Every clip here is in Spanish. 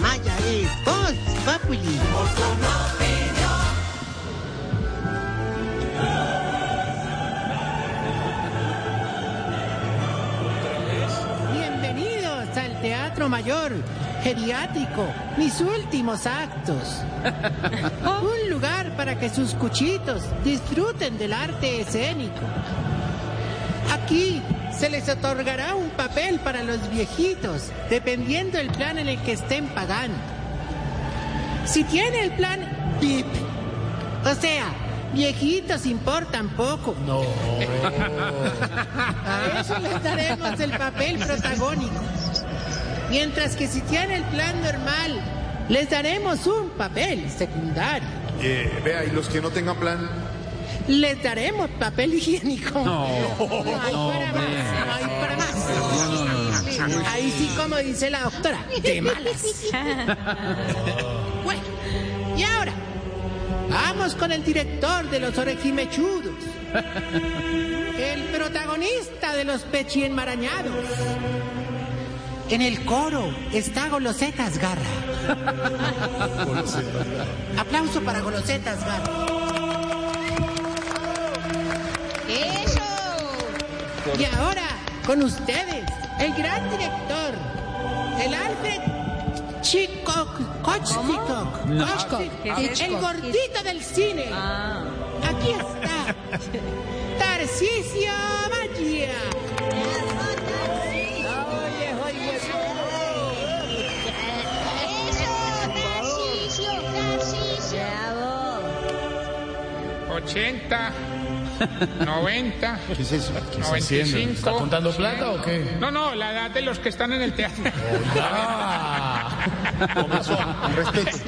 Maya es Voz Populi. Bienvenidos al Teatro Mayor Geriátrico, mis últimos actos. Un lugar para que sus cuchitos disfruten del arte escénico. Aquí se les otorgará un papel para los viejitos, dependiendo del plan en el que estén pagando. Si tiene el plan VIP, o sea, viejitos importan poco. No. A eso les daremos el papel protagónico. Mientras que si tiene el plan normal, les daremos un papel secundario. Eh, vea, y los que no tengan plan, Les daremos papel higiénico. No, hay para más, no hay para más. Ahí sí, como dice la doctora, de malas. Bueno, y ahora, vamos con el director de los orejimechudos. El protagonista de los pechienmarañados. En el coro está Golosetas Garra. Aplauso para Golosetas Garra. Y ahora, con ustedes, el gran director, el Alfred Chico. El gordito del cine. Aquí está. Tarcisio Magia. Oye, oye, 80, 90, ¿qué es eso? 95. ¿Está contando plata o qué? No, no, la edad de los que están en el teatro. Respeto.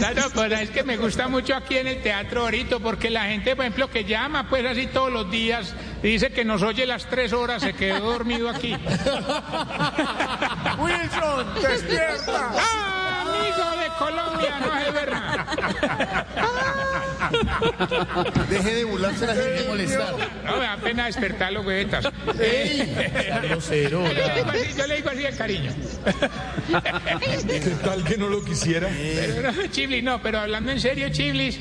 No, no, pues es que me gusta mucho aquí en el teatro ahorita porque la gente, por ejemplo, que llama pues así todos los días y dice que nos oye las tres horas, se quedó dormido aquí. Wilson, despierta. ¡Ah, Colombia! No es verdad. Deje de burlarse la gente. molestar. No, me da pena despertarlo, güetas. Grosero. Yo le digo así, yo le digo así de cariño. ¿Qué tal que no lo quisiera? Pero no, Chiblis, no, pero hablando en serio, Chiblis,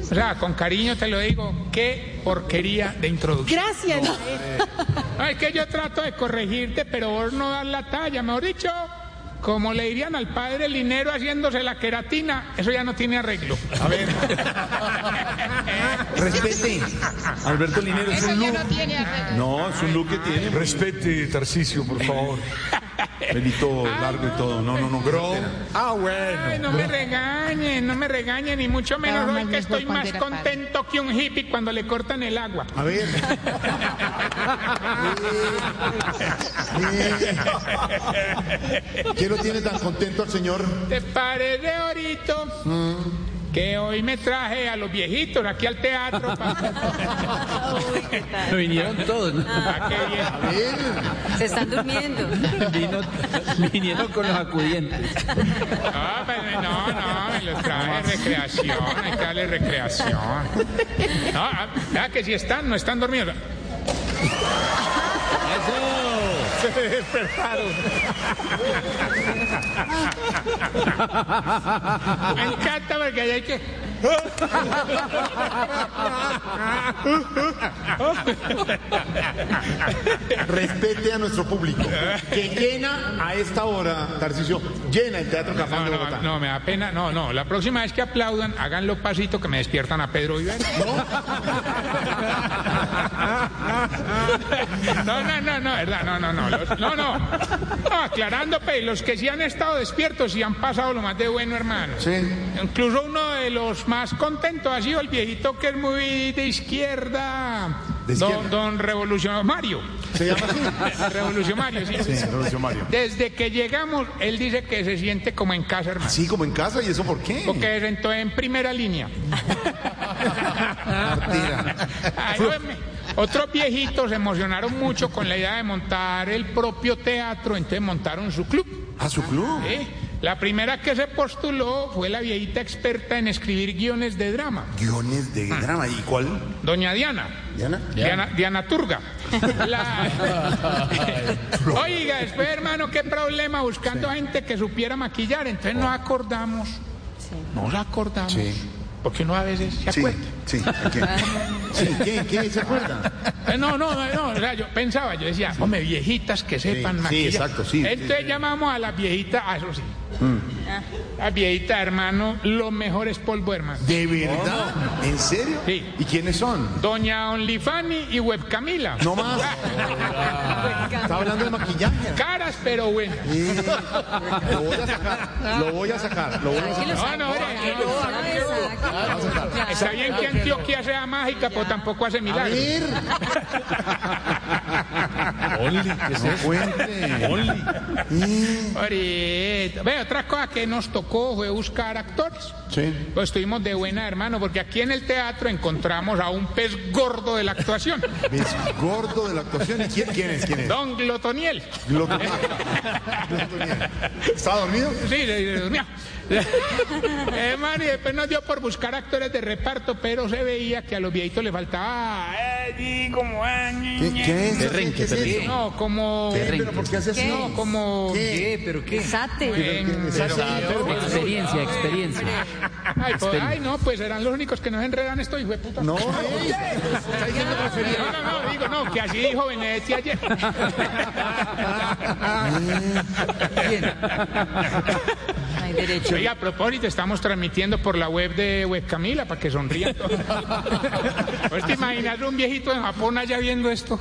o sea, con cariño te lo digo, qué porquería de introducción. Gracias. No, es que yo trato de corregirte, pero vos no das la talla, mejor dicho, como le dirían al padre Linero haciéndose la queratina, eso ya no tiene arreglo. A ver. Respete. Alberto Linero es un look. No, es un look que tiene. Respete, Tarcicio, por favor. Pelito largo y todo. No, no, no. Grow. Ah, Ay, bueno. no me regañen, no me regañen, ni mucho menos hoy que estoy más contento que un hippie cuando le cortan el agua. A ver. ¿Qué lo tiene tan contento al señor? Te parece ahorita que hoy me traje a los viejitos aquí al teatro para Vinieron todos, ¿no? que bien. A ver. Se están durmiendo. Vino- vinieron con los acudientes. No, pues, no, no, me los traje de recreación, hay que darle recreación. No, ah, que si están, no están dormidos. Se despertaron. Me encanta porque hay que. Respete a nuestro público. Que llena a esta hora, Tarcicio, llena el Teatro Cafán No, de no, Bogotá. no, me da pena. No, no, la próxima vez que aplaudan, háganlo pasito que me despiertan a Pedro Viver. No, no, no, no, verdad, no, no, no, los- no, no. No, aclarando, pues, los que sí han estado despiertos y han pasado lo más de bueno, hermano. Sí. Incluso uno de los más contentos ha sido el viejito que es muy de izquierda. ¿De Don, izquierda? don Revolucionario. ¿Se llama así? Revolucionario, sí. Sí, Revolucionario. Desde que llegamos, él dice que se siente como en casa, hermano. Así como en casa, ¿y eso por qué? Porque se sentó en primera línea. Ay, hombre. Otros viejitos se emocionaron mucho con la idea de montar el propio teatro, entonces montaron su club. ¿A su club? ¿sí? La primera que se postuló fue la viejita experta en escribir guiones de drama, Guiones de drama. ¿Y cuál? doña Diana. ¿Diana? Diana, Diana Turga. La- Oiga, después, hermano, qué problema buscando gente que supiera maquillar. Entonces nos acordamos. Nos acordamos. Sí. Porque uno a veces se Sí, acuerda. sí. ¿Qué? Sí, ¿qué? ¿Qué? ¿Se acuerda? Eh, No, no, no, o sea, yo pensaba, yo decía, hombre, viejitas que sepan sí, maquillar. exacto, sí, Entonces sí, sí. llamamos a las viejitas, a eso sí. Las viejitas, hermano, los mejores polvo, hermano. ¿De verdad? ¿En serio? Sí. ¿Y quiénes son? Doña Onlyfanny y Webcamila. No más. Está hablando de maquillaje. Caras, pero buenas. Sí. Lo voy a sacar. Lo voy a sacar. Lo voy a sacar. No, no, mire, Está bien que Antioquia sea mágica, pero tampoco hace A milagros. ver. Only, ¿qué es No eso? Only. Ahorita. Ve, otra cosa que nos tocó fue buscar actores. Sí. Pues estuvimos de buena, hermano, porque aquí en el teatro encontramos a un pez gordo de la actuación, ¿Ves? Gordo de la actuación. ¿Y quién, quién es? ¿Quién es? Don Glotoniel. Glotoniel. ¿Está dormido? Sí, mío. Hermano, y después nos dio por buscar actores de reparto, pero se veía que a los viejitos les faltaba. eh, como. ñe, ¿Qué, qué es? Perrenque, ¿Qué es eso? No, como. ¿Qué? ¿Pero por qué hace así? No, como. ¿Qué? ¿Pero qué? en- Experiencia, experiencia. Ay, pues, ay, no, pues eran los únicos que nos enredan esto, hijo de puta. No. No, no, no, digo, no, que así dijo Benedetti ayer. Hay derecho. Oiga, a propósito, estamos transmitiendo por la web de Webcamila para que sonrían todos. ¿Pues te imaginas un viejito en Japón allá viendo esto?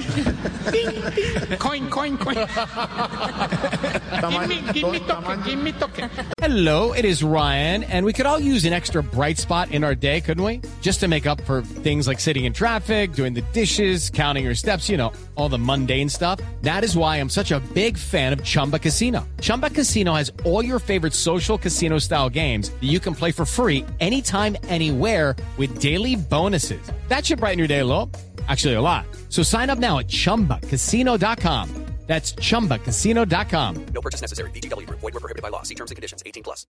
coin, coin, coin. give me, give me toque, give me toque. Hello, it is Ryan, and we could all use an extra bright spot in our day, couldn't we? Just to make up for things like sitting in traffic, doing the dishes, counting your steps, you know, all the mundane stuff. That is why I'm such a big fan of Chumba Casino. Chumba Casino has all your favorite social casino style games that you can play for free anytime, anywhere with daily bonuses. That should brighten your day a little. Actually, a lot. So sign up now at chumbacasino.com. That's chumbacasino.com.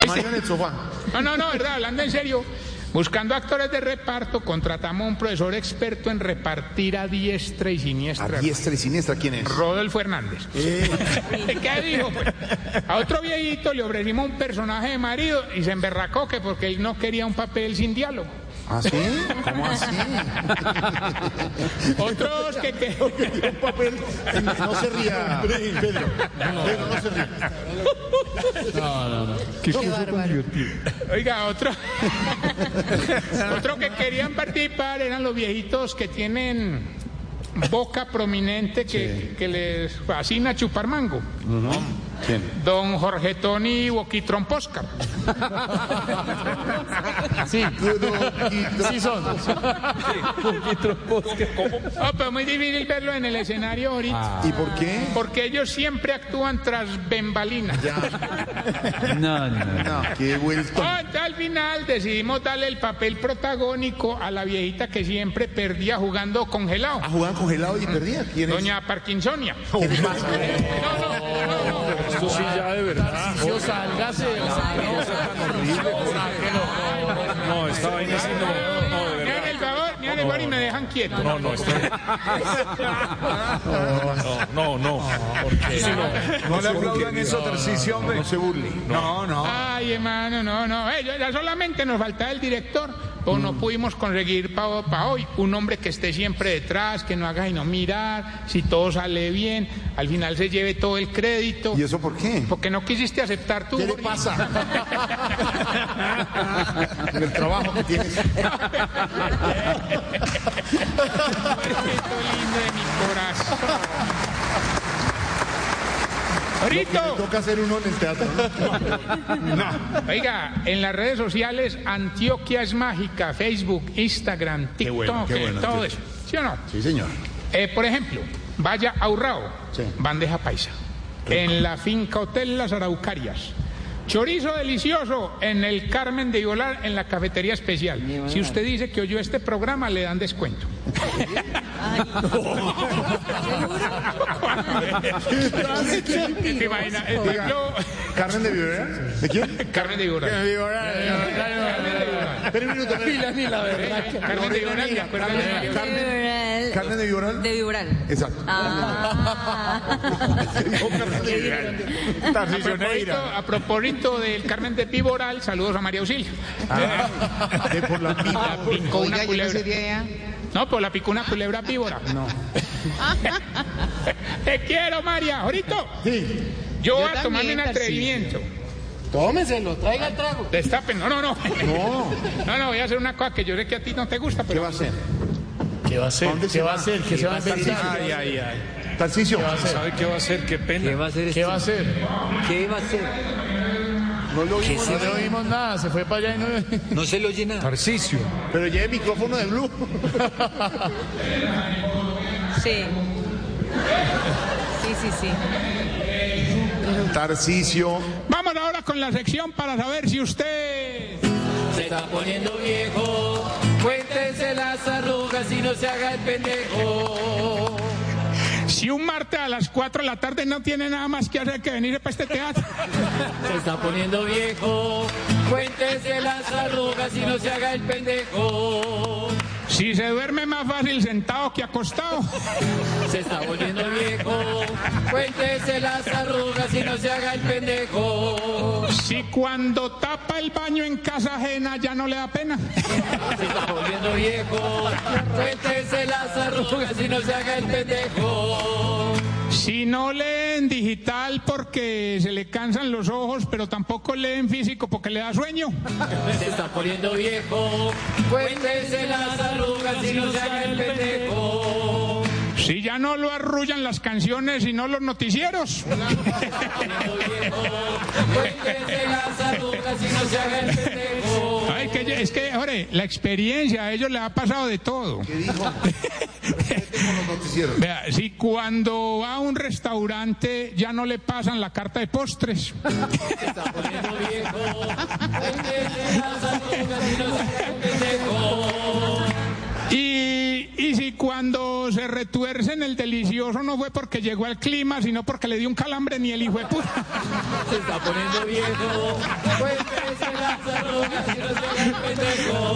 Mario en el sofá. No, no, no, verdad, hablando en serio. Buscando actores de reparto, contratamos a un profesor experto en repartir a diestra y A siniestra. diestra y siniestra, ¿quién es? Rodolfo Hernández. ¿Qué dijo? pues? A otro viejito le ofrecimos un personaje de marido y se emberracó que porque él no quería un papel sin diálogo. ¿Ah, sí? ¿Cómo así? Otros que, que- Un papel. No se ría, Pedro. Pedro, no se ría. oiga, otro, otro que querían participar eran los viejitos que tienen boca prominente que, que les fascina chupar mango. ¿Quién? Don Jorge Tony Boquitromposca. Sí, sí son. Oh, pero muy difícil verlo en el escenario ahorita. ¿Y por qué? Porque ellos siempre actúan tras bembalinas. No, no, no. No, qué vuelto. Oh, entonces al final decidimos darle el papel protagónico a la viejita que siempre perdía jugando congelado. Ah, jugaban congelado y perdía. ¿Quién es? Doña Parkinsonia. ¿Quién es más? No, no, no, no. Esto sí ya de verdad. Sálgase. No, esta vaina sí no. No, de verdad. el favor, me hagan el favor y me dejan quieto. No, no. No, no, no. No. No le aplaudan eso, Tarcisio, hombre. No se burle. No, no. Ay, hermano, no, no. Eh, ya solamente nos faltaba el director. O no pudimos conseguir para hoy un hombre que esté siempre detrás, que no haga y no mirar, si todo sale bien, al final se lleve todo el crédito. ¿Y eso por qué? Porque no quisiste aceptar tú. ¿Qué le pasa? El trabajo que tienes. Lindo de mi corazón. Toca hacer uno en el teatro. ¿no? Oiga, en las redes sociales Antioquia es mágica, Facebook, Instagram, TikTok, bueno, qué bueno, todo Antioquia. eso. ¿Sí o no? Sí, señor. Eh, por ejemplo, vaya a Urrao, Sí. bandeja paisa. En la finca Hotel Las Araucarias. Chorizo delicioso en el Carmen de Ibolar en la cafetería especial. Si usted dice que oyó este programa, le dan descuento. ¿Te imaginas? Oiga. yo- ¿Carmen de Vivera? ¿De quién? Carmen de. Espera un minuto. espera. Ni la verdad. que- Carmen de Ibolar, ¿te acuerdas de ella? Carmen, Carmen de Viboral. De Vibral. Exacto. Dijo Carmen de Viboral. A Tarcisio propósito, Neira. a propósito del Carmen de Piboral, saludos a María Auxilio. Ah, de por la pipa. La picó una culebra. No, pues la picó una culebra víbora. No. Te quiero, María. Ahorita. Sí. Yo voy a también, tomarme un Tarcisio. atrevimiento. Tómeselo, traiga el trago. Destapen. No, no, no. No. No, no, voy a hacer una cosa que yo sé que a ti no te gusta, ¿Qué pero va a hacer? ¿Qué va a hacer? ¿Dónde ¿Qué se va a hacer? ¿Qué se va a ¿Qué inventar? hacer? Ay, ay, ay. Tarcisio. ¿Sabe qué va a hacer? Qué pena. ¿Qué va a hacer ¿Qué va a hacer? ¿Qué va a hacer? No lo oímos. No le oímos nada, se fue para allá y no... No se lo oye nada. Tarcicio. Pero lleve el micrófono de Blue. Sí. Sí, sí, sí. Tarcisio. Vamos ahora con la sección para saber si usted. Se está poniendo viejo. Cuéntese las arrugas y no se haga el pendejo. Si un martes a las 4 de la tarde no tiene nada más que hacer que venir para este teatro. Se está poniendo viejo. Cuéntese las arrugas y no se haga el pendejo. Si se duerme más fácil sentado que acostado. Se está volviendo viejo. Cuéntese las arrugas y no se haga el pendejo. Si cuando tapa el baño en casa ajena ya no le da pena. Se está volviendo viejo. Cuéntese las arrugas y no se haga el pendejo. Si no leen digital porque se le cansan los ojos, pero tampoco leen físico porque le da sueño. Se está poniendo viejo. Cuéntese las arrugas y no se haga el pendejo. Si ya no lo arrullan las canciones y no los noticieros. Cuéntese las arrugas no se haga el pendejo. Que es que, hombre, la experiencia a ellos les ha pasado de todo. ¿Qué dijo? Vea, si cuando va a un restaurante ya no le pasan la carta de postres. y si cuando se retuerce en el delicioso no fue porque llegó al clima, sino porque le dio un calambre ni el hijo de puta. Se está poniendo viejo.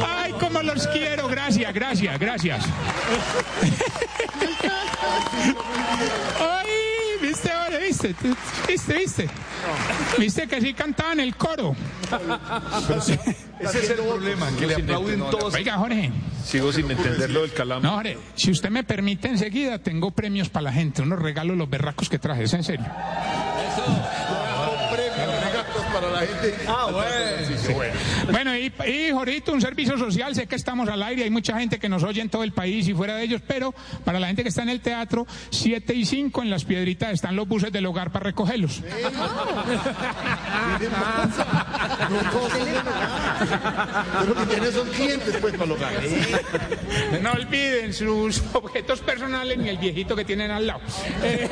Ay, cómo los quiero. Gracias, gracias, gracias. Ay, viste, ahora, viste, viste, viste. Viste que sí cantaba en el coro. Ese es el problema, que le aplauden todos. Oiga, Jorge. Sigo sin entender lo del calambre. No, Jorge, si usted me permite enseguida, tengo premios para la gente, unos regalos los berracos que traje, es en serio. Para la gente. Ah, bueno. Bueno, y, y Jorito, un servicio social, sé que estamos al aire, hay mucha gente que nos oye en todo el país y fuera de ellos, pero para la gente que está en el teatro, 7 y 5 en las piedritas están los buses del hogar para recogerlos. No lo que tienen son clientes, pues, para. No olviden sus objetos personales ni el viejito que tienen al lado. Eh,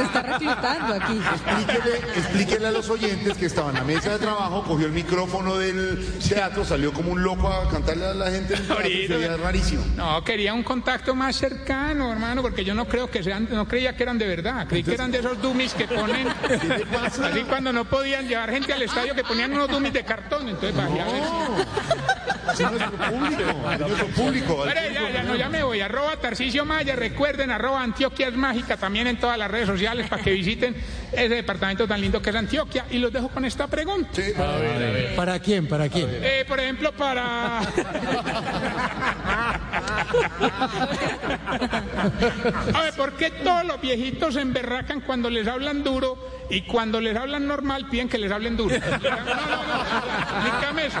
Está reclutando aquí. Explíquele, explíquele a los oyentes que estaba en la mesa de trabajo, cogió el micrófono del teatro, salió como un loco a cantarle a la gente. en el teatro, y se veía rarísimo. no, quería un contacto más cercano, hermano, porque yo no creo que sean, no creía que eran de verdad, creí que eran de esos dummies que ponen, así cuando no podían llevar gente al estadio que ponían unos dummies de cartón, entonces bajé a ver si- Es nuestro público, es nuestro público. Pero ya, ya, no, ya me voy. Arroba Tarcicio Maya. Recuerden, arroba Antioquia es mágica también en todas las redes sociales para que visiten ese departamento tan lindo que es Antioquia. Y los dejo con esta pregunta. ¿Para quién? ¿Para quién? Eh, por ejemplo, para. A ver, ¿por qué todos los viejitos se emberracan cuando les hablan duro y cuando les hablan normal piden que les hablen duro? No, no, no, explícame eso.